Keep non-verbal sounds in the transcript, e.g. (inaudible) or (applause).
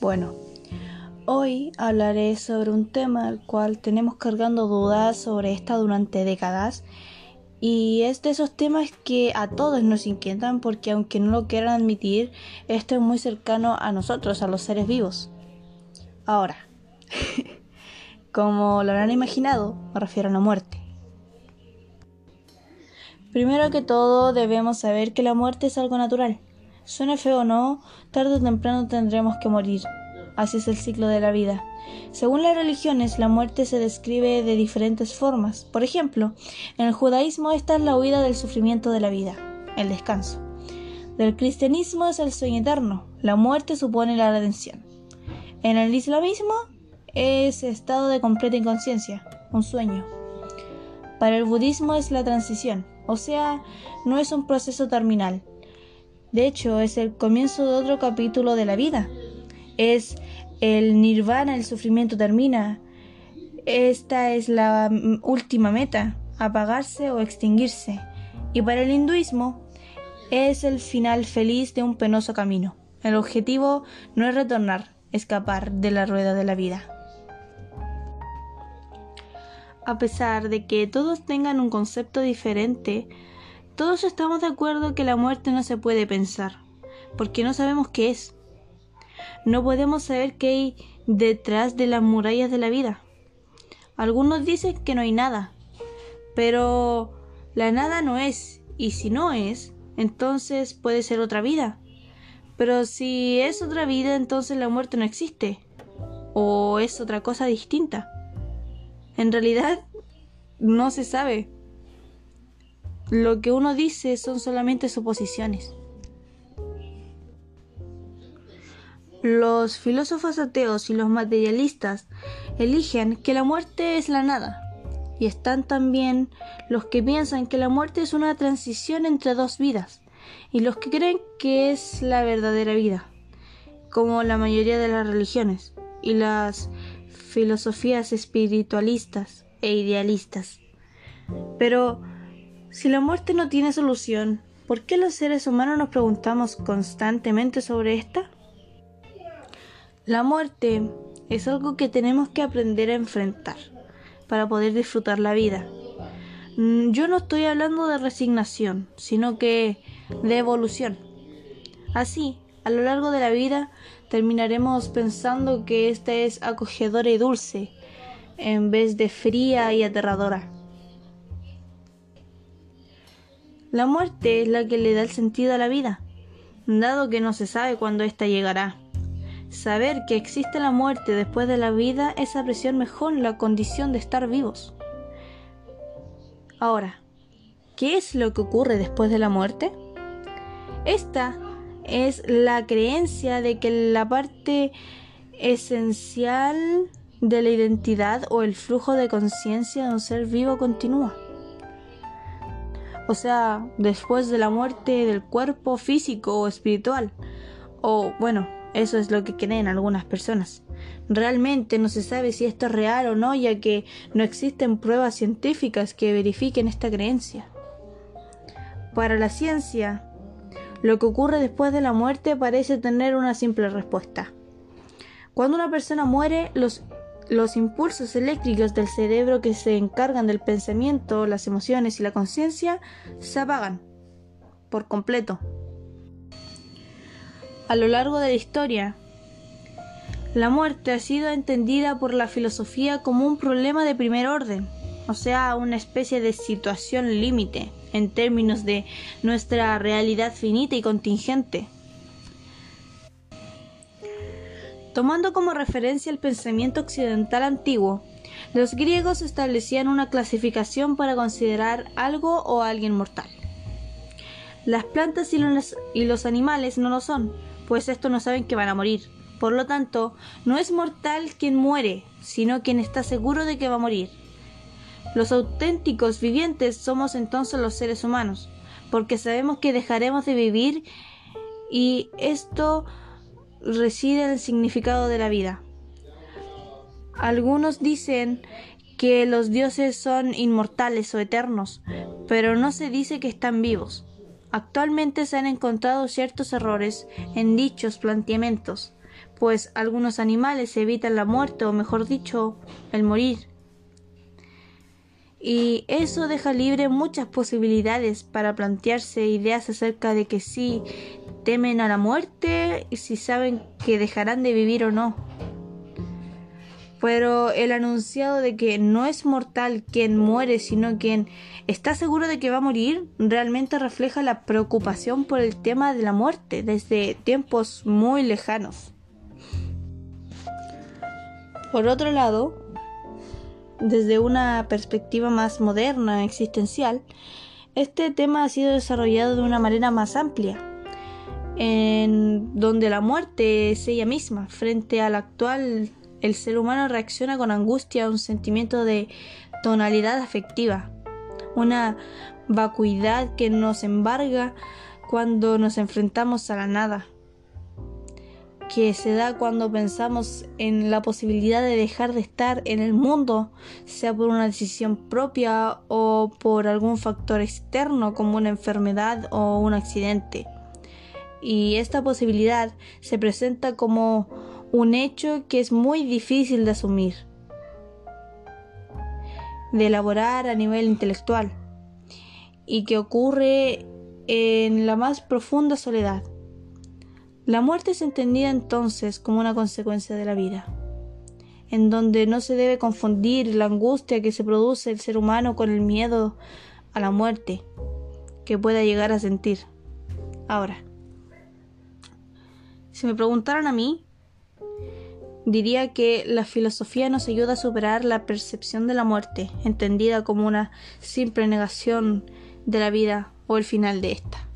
Bueno, hoy hablaré sobre un tema al cual tenemos cargando dudas sobre esta durante décadas y es de esos temas que a todos nos inquietan porque aunque no lo quieran admitir, esto es muy cercano a nosotros, a los seres vivos. Ahora, (laughs) como lo habrán imaginado, me refiero a la muerte. Primero que todo, debemos saber que la muerte es algo natural Suena feo o no, tarde o temprano tendremos que morir. Así es el ciclo de la vida. Según las religiones, la muerte se describe de diferentes formas. Por ejemplo, en el judaísmo esta es la huida del sufrimiento de la vida, el descanso. Del cristianismo es el sueño eterno. La muerte supone la redención. En el islamismo es estado de completa inconsciencia, un sueño. Para el budismo es la transición, o sea, no es un proceso terminal, de hecho, es el comienzo de otro capítulo de la vida. Es el nirvana, el sufrimiento termina. Esta es la última meta, apagarse o extinguirse. Y para el hinduismo es el final feliz de un penoso camino. El objetivo no es retornar, escapar de la rueda de la vida. A pesar de que todos tengan un concepto diferente, todos estamos de acuerdo que la muerte no se puede pensar, porque no sabemos qué es. No podemos saber qué hay detrás de las murallas de la vida. Algunos dicen que no hay nada, pero la nada no es, y si no es, entonces puede ser otra vida. Pero si es otra vida, entonces la muerte no existe, o es otra cosa distinta. En realidad, no se sabe lo que uno dice son solamente suposiciones. Los filósofos ateos y los materialistas eligen que la muerte es la nada, y están también los que piensan que la muerte es una transición entre dos vidas, y los que creen que es la verdadera vida, como la mayoría de las religiones y las filosofías espiritualistas e idealistas. Pero si la muerte no tiene solución, ¿por qué los seres humanos nos preguntamos constantemente sobre esta? La muerte es algo que tenemos que aprender a enfrentar para poder disfrutar la vida. Mm, yo no estoy hablando de resignación, sino que de evolución. Así, a lo largo de la vida terminaremos pensando que esta es acogedora y dulce, en vez de fría y aterradora. La muerte es la que le da el sentido a la vida, dado que no se sabe cuándo ésta llegará. Saber que existe la muerte después de la vida es apreciar mejor la condición de estar vivos. Ahora, ¿qué es lo que ocurre después de la muerte? Esta es la creencia de que la parte esencial de la identidad o el flujo de conciencia de un ser vivo continúa o sea, después de la muerte del cuerpo físico o espiritual. O bueno, eso es lo que creen algunas personas. Realmente no se sabe si esto es real o no, ya que no existen pruebas científicas que verifiquen esta creencia. Para la ciencia, lo que ocurre después de la muerte parece tener una simple respuesta. Cuando una persona muere, los los impulsos eléctricos del cerebro que se encargan del pensamiento, las emociones y la conciencia se apagan por completo. A lo largo de la historia, la muerte ha sido entendida por la filosofía como un problema de primer orden, o sea, una especie de situación límite en términos de nuestra realidad finita y contingente. Tomando como referencia el pensamiento occidental antiguo, los griegos establecían una clasificación para considerar algo o alguien mortal. Las plantas y los, animales no lo son, pues estos no saben que van a morir. Por lo tanto, no es mortal quien muere, sino quien está seguro de que va a morir. Los auténticos vivientes somos entonces los seres humanos, porque sabemos que dejaremos de vivir y esto reside el significado de la vida. Algunos dicen que los dioses son inmortales o eternos, pero no se dice que están vivos. Actualmente se han encontrado ciertos errores en dichos planteamientos, pues algunos animales evitan la muerte o mejor dicho, el morir. Y eso deja libre muchas posibilidades para plantearse ideas acerca de que si temen a la muerte y si saben que dejarán de vivir o no. Pero el anunciado de que no es mortal quien muere, sino quien está seguro de que va a morir, realmente refleja la preocupación por el tema de la muerte desde tiempos muy lejanos. Por otro lado, desde una perspectiva más moderna, existencial, este tema ha sido desarrollado de una manera más amplia, en donde la muerte es ella misma. Frente al actual, el ser humano reacciona con angustia a un sentimiento de tonalidad afectiva, una vacuidad que nos embarga cuando nos enfrentamos a la nada que se da cuando pensamos en la posibilidad de dejar de estar en el mundo, sea por una decisión propia o por algún factor externo como una enfermedad o un accidente. Y esta posibilidad se presenta como un hecho que es muy difícil de asumir, de elaborar a nivel intelectual, y que ocurre en la más profunda soledad la muerte es entendida entonces como una consecuencia de la vida, en donde no se debe confundir la angustia que se produce el ser humano con el miedo a la muerte que pueda llegar a sentir. Ahora, si me preguntaran a mí, diría que la filosofía nos ayuda a superar la percepción de la muerte, entendida como una simple negación de la vida o el final de esta.